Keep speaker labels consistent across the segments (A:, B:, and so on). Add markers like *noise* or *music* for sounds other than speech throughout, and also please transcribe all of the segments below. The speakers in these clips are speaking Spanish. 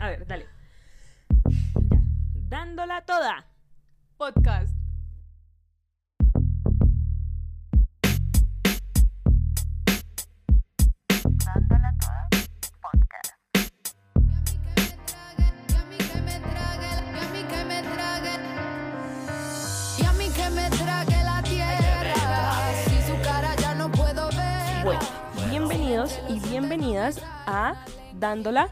A: A ver, dale. Ya. Dándola toda.
B: Podcast.
C: Dándola toda podcast.
D: Y a mí que me trague la tierra. Si su cara ya no puedo ver.
A: Bueno, bienvenidos y bienvenidas a Dándola.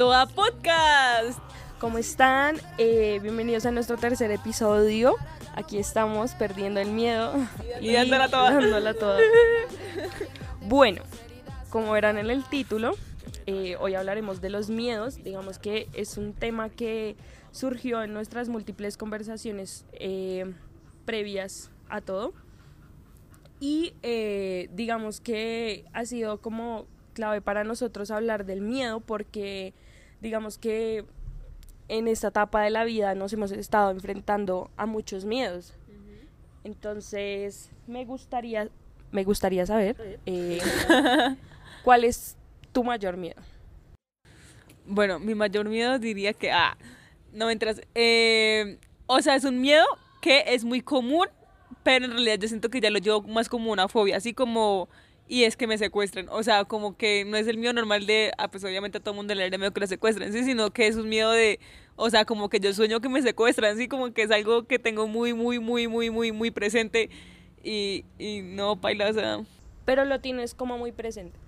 B: Toda podcast.
A: ¿Cómo están? Eh, bienvenidos a nuestro tercer episodio. Aquí estamos perdiendo el miedo.
B: Y dándola toda. *laughs*
A: dándola toda. Bueno, como verán en el título, eh, hoy hablaremos de los miedos. Digamos que es un tema que surgió en nuestras múltiples conversaciones eh, previas a todo. Y eh, digamos que ha sido como clave para nosotros hablar del miedo porque digamos que en esta etapa de la vida nos hemos estado enfrentando a muchos miedos. Entonces, me gustaría, me gustaría saber eh, *laughs* cuál es tu mayor miedo.
B: Bueno, mi mayor miedo diría que. Ah, no entras. Eh, o sea, es un miedo que es muy común, pero en realidad yo siento que ya lo llevo más como una fobia, así como. Y es que me secuestren. O sea, como que no es el miedo normal de. Ah, pues obviamente a todo el mundo le da miedo que lo secuestren, sí, sino que es un miedo de. O sea, como que yo sueño que me secuestran, sí, como que es algo que tengo muy, muy, muy, muy, muy, muy presente. Y, y no, paila, o sea.
A: Pero lo tienes como muy presente.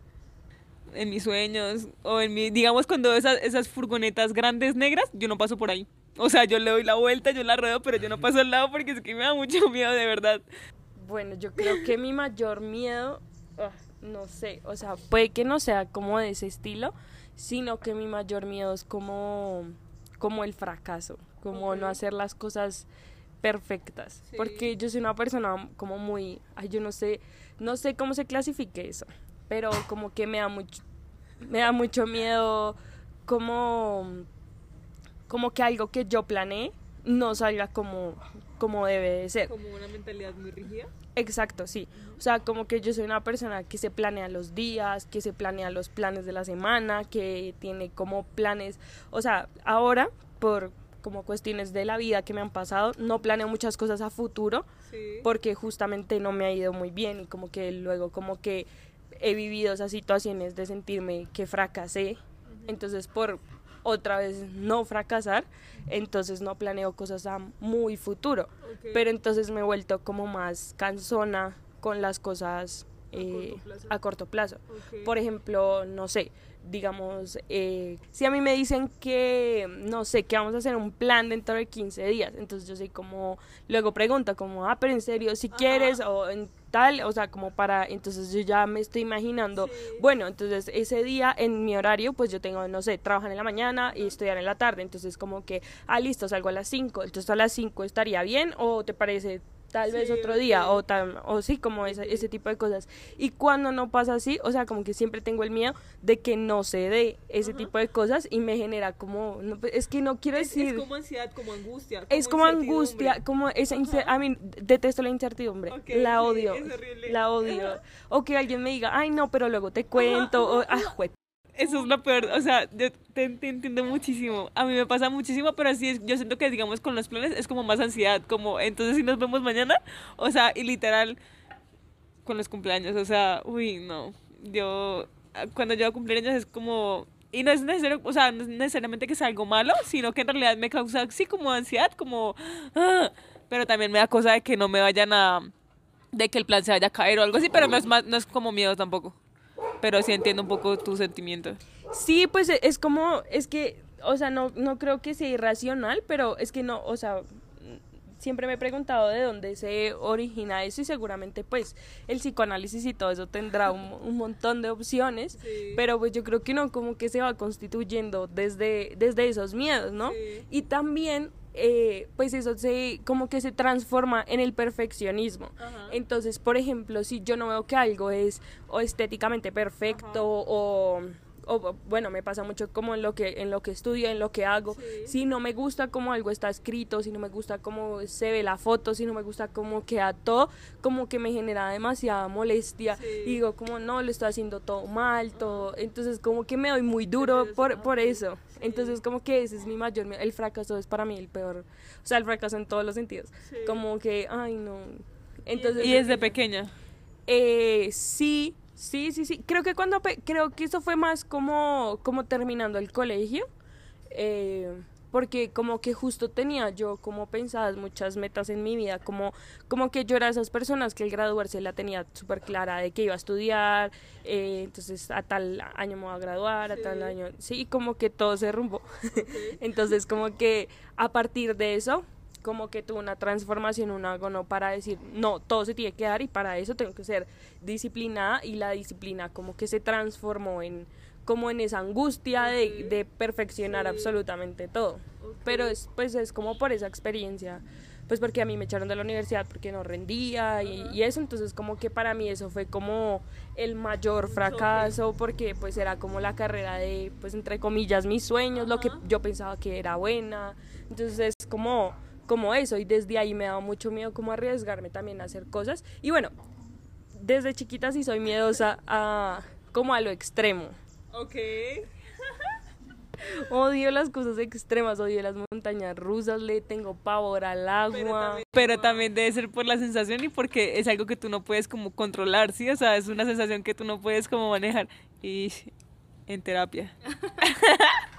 B: en mis sueños o en mi, digamos cuando esas, esas furgonetas grandes negras, yo no paso por ahí. O sea, yo le doy la vuelta, yo la ruedo, pero yo no paso al lado porque es que me da mucho *laughs* miedo de verdad.
A: Bueno, yo creo que mi mayor miedo, ah, no sé, o sea, puede que no sea como de ese estilo, sino que mi mayor miedo es como, como el fracaso, como no hacer las cosas perfectas,
B: Sí.
A: porque yo soy una persona como muy, ay, yo no sé, no sé cómo se clasifique eso, pero como que me da mucho, me da mucho miedo como, como que algo que yo planeé no salga como, como debe de ser.
B: Como una mentalidad muy rígida.
A: Exacto, sí. O sea, como que yo soy una persona que se planea los días, que se planea los planes de la semana, que tiene como planes, o sea, ahora por como cuestiones de la vida que me han pasado, no planeo muchas cosas a futuro
B: Sí.
A: porque justamente no me ha ido muy bien y como que luego como que he vivido esas situaciones de sentirme que fracasé, entonces por otra vez no fracasar, entonces no planeo cosas a muy futuro pero entonces me he vuelto como más cansona con las cosas eh,
B: corto plazo.
A: a corto plazo. Por ejemplo, no sé, digamos, eh, si a mí me dicen que, no sé, que vamos a hacer un plan dentro de 15 días, entonces yo soy como, luego pregunto como, ah, pero en serio, si quieres o en tal, o sea, como para, entonces yo ya me estoy imaginando, bueno, entonces ese día en mi horario, pues yo tengo, no sé, trabajar en la mañana y estudiar en la tarde, entonces como que, ah, listo, salgo a las 5, entonces a las 5 estaría bien o te parece tal vez otro día o tal, o sí, como ese, ese tipo de cosas. Y cuando no pasa así, o sea, como que siempre tengo el miedo de que no se dé ese tipo de cosas y me genera como, no, pues, es que no quiero decir,
B: ansiedad, como angustia.
A: es como angustia, como esa a mí detesto la incertidumbre, la odio,
B: es
A: la odio. O que alguien me diga, ay no, pero luego te cuento, o, ah, jue-
B: Eso es lo peor, o sea, yo te, te entiendo muchísimo. A mí me pasa muchísimo, pero así es, yo siento que, digamos, con los planes es como más ansiedad, como, entonces si nos vemos mañana, o sea, y literal, con los cumpleaños, o sea, uy, no, yo, ah, cuando yo hago cumpleaños es como, y no es necesario, o sea, no es necesariamente que sea algo malo, sino que en realidad me causa, así como ansiedad, como, ah, pero también me da cosa de que no me vayan a, de que el plan se vaya a caer o algo así, pero no es, más, no es como miedo tampoco. Pero sí entiendo un poco tu sentimiento.
A: Sí, pues e- es como, es que, o sea, no, no creo que sea irracional, pero es que no, o sea, siempre me he preguntado de dónde se origina eso y seguramente pues el psicoanálisis y todo eso tendrá un, un montón de opciones,
B: Sí.
A: pero pues yo creo que no, como que se va constituyendo desde, desde esos miedos, ¿no?
B: Sí.
A: Y también... eh, pues eso se como que se transforma en el perfeccionismo
B: Ajá.
A: entonces por ejemplo si yo no veo que algo es o estéticamente perfecto o o bueno, me pasa mucho como en lo que en lo que estudio, en lo que hago. Si no me gusta cómo algo está escrito, si no me gusta cómo se ve la foto, si no me gusta cómo queda todo, como que me genera demasiada molestia. Y digo, como no, lo estoy haciendo todo mal, todo. Entonces, como que me doy muy duro por, por eso. Entonces, como que ese es mi mayor. El fracaso es para mí el peor. O sea, el fracaso en todos los sentidos. Como que, ay, no. Entonces,
B: Y desde pequeña.
A: eh, sí, sí, sí, sí. Creo que cuando creo que eso fue más como como terminando el colegio, eh, porque como que justo tenía yo como pensadas muchas metas en mi vida, como como que yo era de esas personas que el graduarse la tenía súper clara de que iba a estudiar, eh, entonces a tal año me voy a graduar, a tal año, sí, como que todo se derrumbó. *laughs* entonces como que a partir de eso como que tuve una transformación, un algo no para decir, no, todo se tiene que dar y para eso tengo que ser disciplinada y la disciplina como que se transformó en como en esa angustia de, de perfeccionar absolutamente todo. Pero es pues es como por esa experiencia, pues porque a mí me echaron de la universidad porque no rendía y, y eso, entonces como que para mí eso fue como el mayor fracaso porque pues era como la carrera de pues entre comillas mis sueños, lo que yo pensaba que era buena, entonces es como como eso y desde ahí me daba mucho miedo como arriesgarme también a hacer cosas y bueno desde chiquita sí soy miedosa a como a lo extremo
B: Ok. *laughs*
A: odio las cosas extremas odio las montañas rusas le tengo pavor al agua
B: Pero también debe ser por la sensación y porque es algo que tú no puedes como controlar, ¿sí? O sea, es una sensación que tú no puedes como manejar. Y en terapia. *laughs*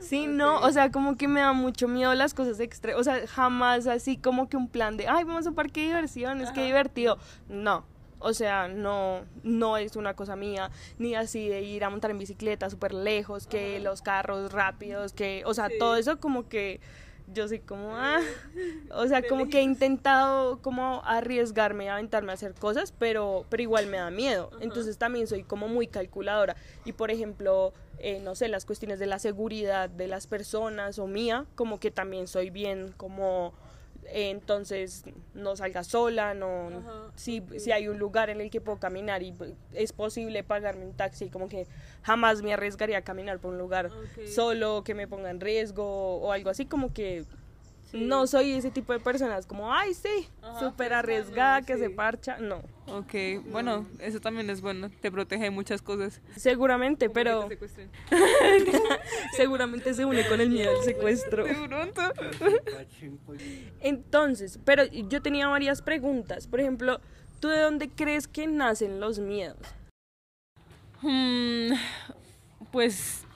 A: Sí, no, o sea, como que me da mucho miedo las cosas extremas, o sea, jamás así como que un plan de, ay, vamos a un parque de diversiones, qué divertido. No, o sea, no, no es una cosa mía, ni así de ir a montar en bicicleta súper lejos, que los carros rápidos, que, o sea, todo eso como que yo soy como, ah, o sea, como que he intentado como arriesgarme, aventarme a hacer cosas, pero, pero igual me da miedo. Entonces también soy como muy calculadora. Y por ejemplo, eh, no sé, las cuestiones de la seguridad de las personas o mía, como que también soy bien como... eh, entonces no salga sola, no si, si hay un lugar en el que puedo caminar y pues, es posible pagarme un taxi, como que jamás me arriesgaría a caminar por un lugar solo que me ponga en riesgo o algo así, como que no soy ese tipo de personas como, ay, sí, súper arriesgada, que se parcha, no,
B: Ok, bueno, eso también es bueno. Te protege de muchas cosas.
A: seguramente, pero *laughs* seguramente se une con el miedo al secuestro.
B: De pronto.
A: Entonces, pero yo tenía varias preguntas, por ejemplo, ¿tú de dónde crees que nacen los miedos?
B: Mm, pues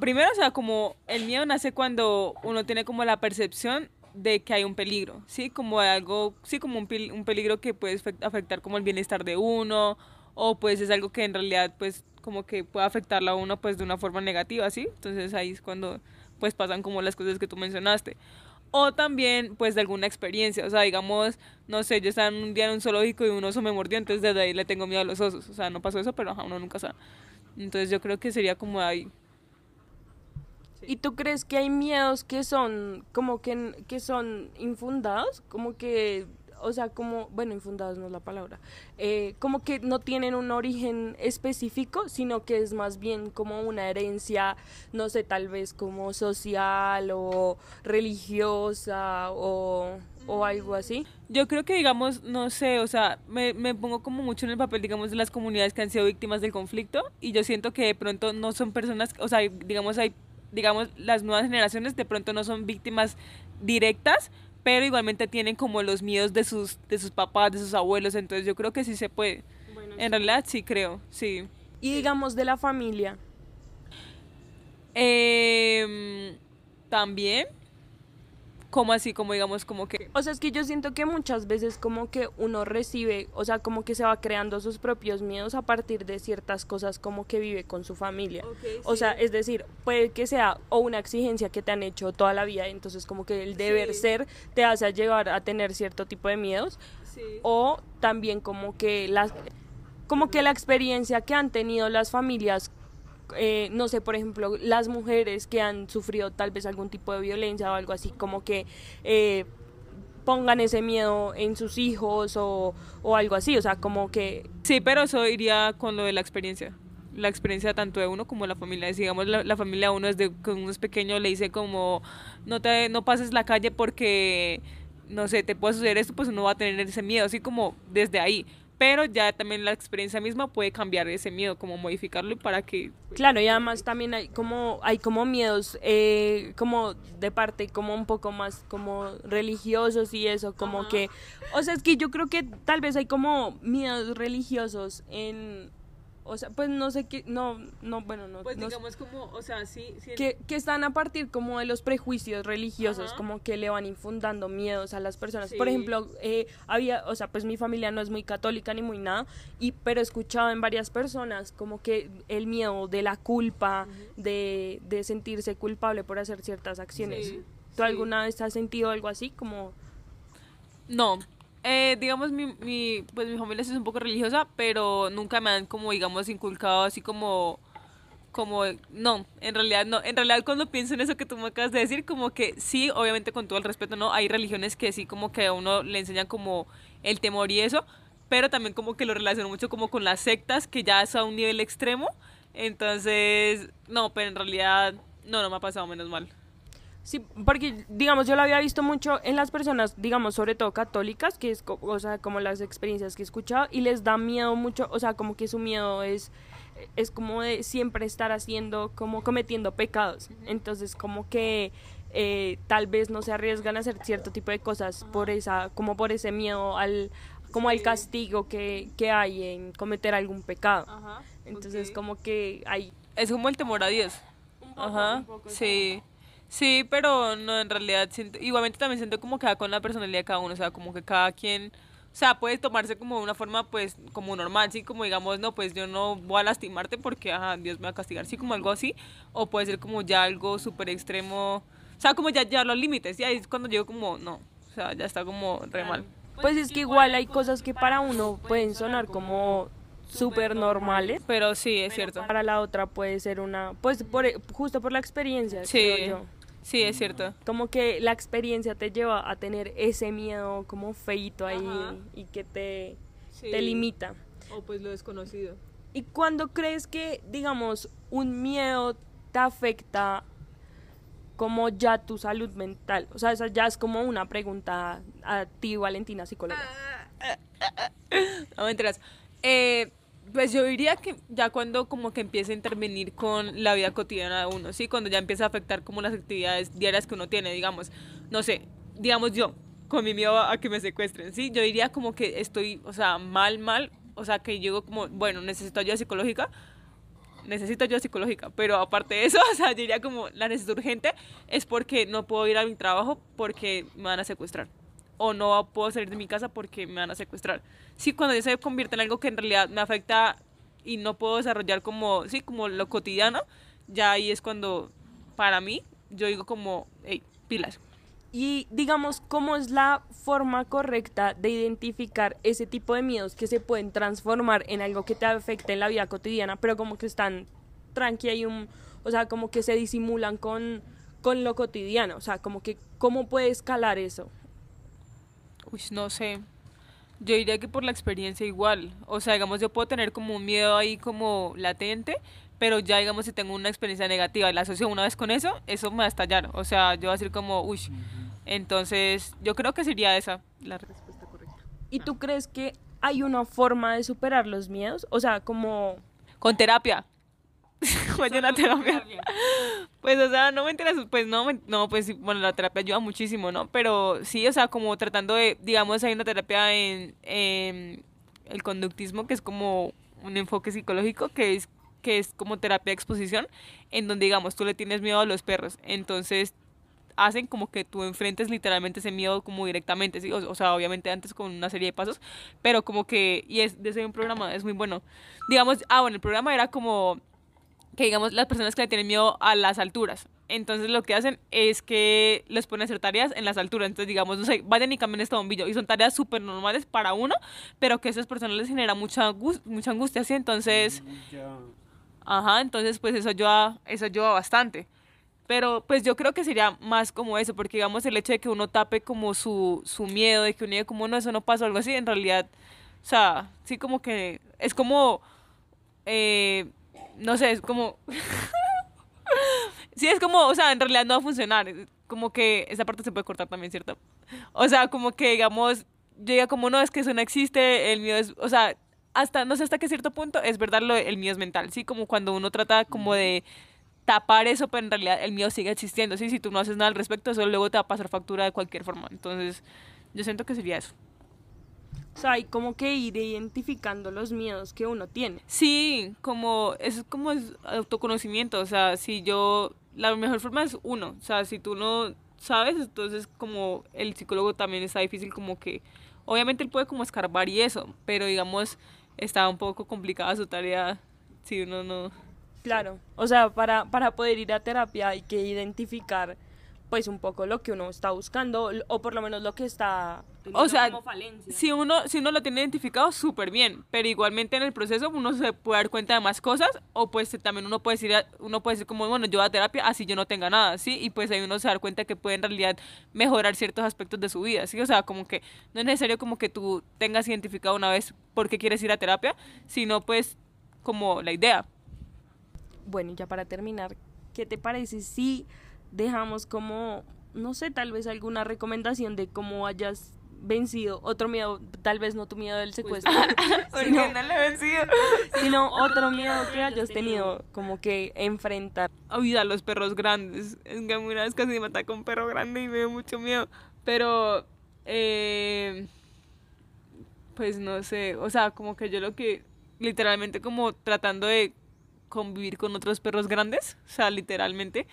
B: primero, o sea, como el miedo nace cuando uno tiene como la percepción de que hay un peligro, ¿sí? Como algo, sí, como un, un peligro que puede afect- afectar como el bienestar de uno o pues es algo que en realidad pues como que puede afectarlo a uno pues de una forma negativa, ¿sí? Entonces ahí es cuando pues pasan como las cosas que tú mencionaste. O también, pues, de alguna experiencia. O sea, digamos, no sé, yo estaba un día en un zoológico y un oso me mordió, entonces desde ahí le tengo miedo a los osos. O sea, no pasó eso, pero ajá, uno nunca sabe. Entonces yo creo que sería como ahí.
A: ¿Y tú crees que hay miedos que son como que, que son infundados? Como que, o sea, como, bueno, infundados no es la palabra, eh, como que no tienen un origen específico, sino que es más bien como una herencia, no sé, tal vez como social o religiosa o, o algo así.
B: Yo creo que, digamos, no sé, o sea, me, me pongo como mucho en el papel, digamos, de las comunidades que han sido víctimas del conflicto y yo siento que de pronto no son personas, o sea, digamos, hay, digamos, las nuevas generaciones de pronto no son víctimas directas, pero igualmente tienen como los miedos de sus, de sus papás, de sus abuelos, entonces yo creo que sí se puede. En realidad sí creo, sí.
A: Y digamos de la familia.
B: Em, también, como así, como digamos, como que...
A: O sea, es que yo siento que muchas veces como que uno recibe, o sea, como que se va creando sus propios miedos a partir de ciertas cosas como que vive con su familia. o sea, es decir, puede que sea o una exigencia que te han hecho toda la vida, entonces como que el deber ser te hace llevar a tener cierto tipo de miedos, o también como que las como que la experiencia que han tenido las familias eh, no sé, por ejemplo, las mujeres que han sufrido tal vez algún tipo de violencia o algo así, como que eh, pongan ese miedo en sus hijos o, o algo así, o sea, como que...
B: Sí, pero eso iría con lo de la experiencia. la experiencia tanto de uno como de la familia. Digamos, la, la familia a uno desde que uno es pequeño le dice como, no, te, no pases la calle porque, no sé, te puede suceder esto, pues uno va a tener ese miedo, así como desde ahí. Pero ya también la experiencia misma puede cambiar ese miedo, como modificarlo y para que...
A: Claro, y además también hay como hay como miedos eh, como de parte como un poco más como religiosos y eso, como que o sea, es que yo creo que tal vez hay como miedos religiosos en o sea, pues no sé qué no no bueno, no,
B: Pues
A: no sé,
B: digamos como, o sea, sí, sí
A: que, que están a partir como de los prejuicios religiosos,
B: Ajá.
A: como que le van infundando miedos a las personas. Por ejemplo, eh, había, o sea, pues mi familia no es muy católica ni muy nada, y pero he escuchado en varias personas como que el miedo de la culpa, de, de sentirse culpable por hacer ciertas acciones.
B: Sí,
A: ¿Tú
B: sí.
A: alguna vez has sentido algo así? Como,
B: No, eh, digamos, mi, mi, pues mi familia es un poco religiosa, pero nunca me han como, digamos, inculcado así como, como, no, en realidad no, en realidad cuando pienso en eso que tú me acabas de decir, como que sí, obviamente con todo el respeto, no, hay religiones que sí como que a uno le enseñan como el temor y eso, pero también como que lo relaciono mucho como con las sectas, que ya es a un nivel extremo, entonces, no, pero en realidad, no, no me ha pasado menos mal.
A: Sí, porque digamos yo lo había visto mucho en las personas, digamos sobre todo católicas, que es o sea, como las experiencias que he escuchado y les da miedo mucho, o sea, como que su miedo es es como de siempre estar haciendo como cometiendo pecados. Entonces, como que eh, tal vez no se arriesgan a hacer cierto tipo de cosas por esa como por ese miedo al como al castigo que, que hay en cometer algún pecado.
B: Ajá.
A: Entonces, como que hay
B: Es como el temor a Dios. Ajá, sí. Sí, pero no, en realidad siento, igualmente también siento como que va con la personalidad de cada uno, o sea, como que cada quien, o sea, puede tomarse como de una forma, pues, como normal, sí, como digamos, no, pues yo no voy a lastimarte porque, ajá, Dios me va a castigar, sí, como algo así, o puede ser como ya algo súper extremo, o sea, como ya, ya los límites, y ahí es cuando llego como, no, o sea, ya está como re mal.
A: pues es que igual hay cosas que para uno pueden sonar como súper normales
B: Pero sí, es cierto.
A: para la otra puede ser una, pues por, justo por la experiencia,
B: Sí,
A: creo yo.
B: Sí, es cierto.
A: Como que la experiencia te lleva a tener ese miedo como feito ahí
B: Ajá.
A: y que te,
B: Sí.
A: te limita.
B: O pues lo desconocido.
A: ¿Y cuando crees que, digamos, un miedo te afecta como ya tu salud mental? O sea, esa ya es como una pregunta a ti, Valentina, psicóloga.
B: No mentiras. Eh, pues yo diría que ya cuando como que empieza a intervenir con la vida cotidiana de uno, ¿sí? Cuando ya empieza a afectar como las actividades diarias que uno tiene, digamos, no sé, digamos yo, con mi miedo a que me secuestren, ¿sí? Yo diría como que estoy, o sea, mal, mal, o sea, que llego como, bueno, necesito ayuda psicológica, necesito ayuda psicológica, pero aparte de eso, *laughs* o sea, yo diría como la necesito urgente es porque no puedo ir a mi trabajo porque me van a secuestrar o no puedo salir de mi casa porque me van a secuestrar. Sí, cuando ya se convierte en algo que en realidad me afecta y no puedo desarrollar como, sí, como lo cotidiano, ya ahí es cuando, para mí, yo digo como, hey, pilas.
A: Y digamos, ¿cómo es la forma correcta de identificar ese tipo de miedos que se pueden transformar en algo que te afecte en la vida cotidiana, pero como que están tranqui y un, o sea, como que se disimulan con, con lo cotidiano, o sea, como que cómo puede escalar eso?
B: Uy, no sé. Yo diría que por la experiencia igual. O sea, digamos, yo puedo tener como un miedo ahí como latente, pero ya, digamos, si tengo una experiencia negativa y la asocio una vez con eso, eso me va a estallar. O sea, yo voy a decir como, uy. Entonces, yo creo que sería esa la respuesta correcta.
A: ¿Y tú crees que hay una forma de superar los miedos? O sea, como
B: Con terapia. *laughs* Vayan a terapia. Pues, o sea, no me enteras, pues no, no, pues bueno, la terapia ayuda muchísimo, ¿no? Pero sí, o sea, como tratando de, digamos, hay una terapia en, en el conductismo, que es como un enfoque psicológico, que es, que es como terapia de exposición, en donde, digamos, tú le tienes miedo a los perros, entonces hacen como que tú enfrentes literalmente ese miedo como directamente, ¿sí? O, o sea, obviamente antes con una serie de pasos, pero como que, y es de ese un programa, es muy bueno. Digamos, ah, bueno, el programa era como que digamos las personas que le tienen miedo a las alturas. Entonces lo que hacen es que les ponen a hacer tareas en las alturas. Entonces digamos, no sé, vayan y cambien este bombillo. Y son tareas súper normales para uno, pero que a esas personas les genera mucha, mucha angustia. Entonces, ajá, entonces pues eso ayuda, eso ayuda bastante. Pero pues yo creo que sería más como eso, porque digamos el hecho de que uno tape como su, su miedo, de que uno diga como no, eso no pasa o algo así, en realidad, o sea, sí como que es como, eh, no sé, es como... *laughs* sí, es como, o sea, en realidad no va a funcionar. Como que esa parte se puede cortar también, ¿cierto? O sea, como que, digamos, yo diga como, no, es que eso no existe, el miedo es, o sea, hasta, no sé hasta qué cierto punto, es verdad, lo, el miedo es mental, ¿sí? Como cuando uno trata como de tapar eso, pero en realidad el miedo sigue existiendo, ¿sí? Si tú no haces nada al respecto, eso luego te va a pasar factura de cualquier forma. Entonces, yo siento que sería eso.
A: O sea, hay como que ir identificando los miedos que uno tiene.
B: Sí, como es como es autoconocimiento, o sea, si yo la mejor forma es uno, o sea, si tú no sabes, entonces como el psicólogo también está difícil como que obviamente él puede como escarbar y eso, pero digamos está un poco complicada su tarea si uno no
A: Claro, o sea, para, para poder ir a terapia hay que identificar pues un poco lo que uno está buscando o por lo menos lo que está
B: O sea,
A: como falencia.
B: si uno, si uno lo tiene identificado, súper bien, pero igualmente en el proceso uno se puede dar cuenta de más cosas, o pues también uno puede decir, uno puede decir como, bueno, yo voy a terapia, así yo no tenga nada, ¿sí? Y pues ahí uno se da cuenta que puede en realidad mejorar ciertos aspectos de su vida, ¿sí? O sea, como que no es necesario como que tú tengas identificado una vez por qué quieres ir a terapia, sino pues como la idea.
A: Bueno, y ya para terminar, ¿qué te parece si dejamos como, no sé, tal vez alguna recomendación de cómo hayas vencido otro miedo, tal vez no tu miedo del secuestro, *laughs* *laughs* sino,
B: no le he vencido. *laughs*
A: sino otro miedo que hayas tenido como que enfrentar?
B: Oída, los perros grandes. Es que a mí una vez casi me atacó un perro grande y me dio mucho miedo. Pero, eh, pues no sé, o sea, como que yo lo que, literalmente como tratando de convivir con otros perros grandes, o sea, literalmente,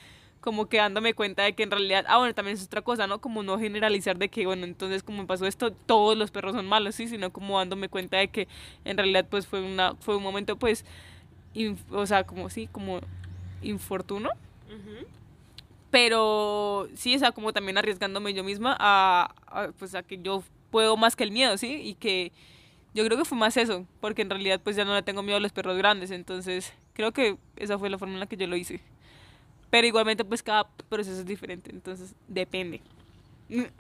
B: como que dándome cuenta de que en realidad, ah, bueno, también es otra cosa, ¿no? Como no generalizar de que, bueno, entonces como pasó esto, todos los perros son malos, sí, sino como dándome cuenta de que en realidad pues fue una, fue un momento pues, o sea, como sí, como infortuno, pero sí, o sea, como también arriesgándome yo misma a, a, pues a que yo puedo más que el miedo, ¿sí? Y que yo creo que fue más eso, porque en realidad pues ya no le tengo miedo a los perros grandes, entonces creo que esa fue la forma en la que yo lo hice. Pero igualmente pues cada proceso es diferente, entonces depende. *laughs*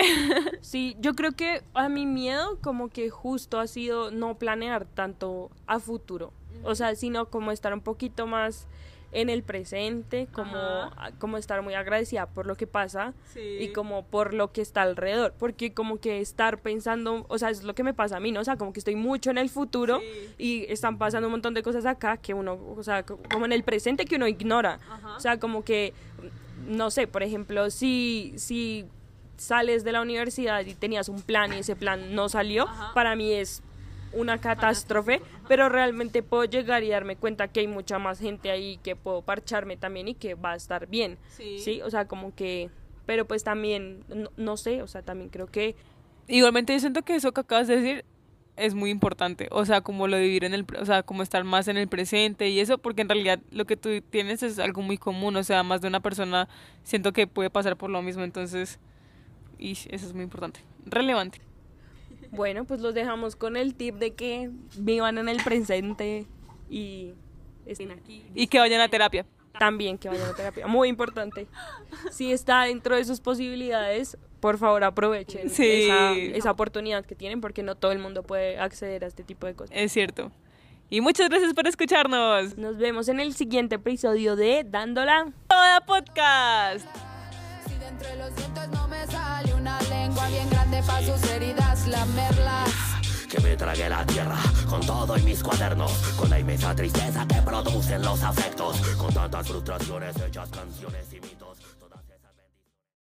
A: Sí, yo creo que a mi miedo como que justo ha sido no planear tanto a futuro, o sea, sino como estar un poquito más en el presente, como,
B: Ajá.
A: como estar muy agradecida por lo que pasa
B: Sí.
A: y como por lo que está alrededor, porque como que estar pensando, o sea, es lo que me pasa a mí, ¿no? O sea, como que estoy mucho en el futuro
B: Sí.
A: y están pasando un montón de cosas acá que uno, o sea, co- como en el presente que uno ignora.
B: Ajá.
A: O sea, como que, no sé, por ejemplo, si, si sales de la universidad y tenías un plan y ese plan no salió,
B: Ajá.
A: para mí es una catástrofe, pero realmente puedo llegar y darme cuenta que hay mucha más gente ahí que puedo parcharme también y que va a estar bien.
B: Sí.
A: Sí, o sea, como que, pero pues también, no, no sé, o sea, también creo que,
B: Igualmente yo siento que eso que acabas de decir es muy importante, o sea, como lo de vivir en el, o sea, como estar más en el presente y eso, porque en realidad lo que tú tienes es algo muy común, o sea, más de una persona siento que puede pasar por lo mismo, entonces, y eso es muy importante, relevante.
A: Bueno, pues los dejamos con el tip de que vivan en el presente y estén aquí.
B: Y que vayan a terapia.
A: También que vayan a terapia, muy importante. Si está dentro de sus posibilidades, por favor aprovechen
B: Sí.
A: esa, esa oportunidad que tienen porque no todo el mundo puede acceder a este tipo de cosas.
B: Es cierto. Y muchas gracias por escucharnos.
A: Nos vemos en el siguiente episodio de Dándola.
B: Toda podcast.
D: Bien grande para sus heridas lamerlas.
E: que me trague la tierra con todo y mis cuadernos, con la inmensa tristeza que producen los afectos, con tantas frustraciones hechas canciones y mitos.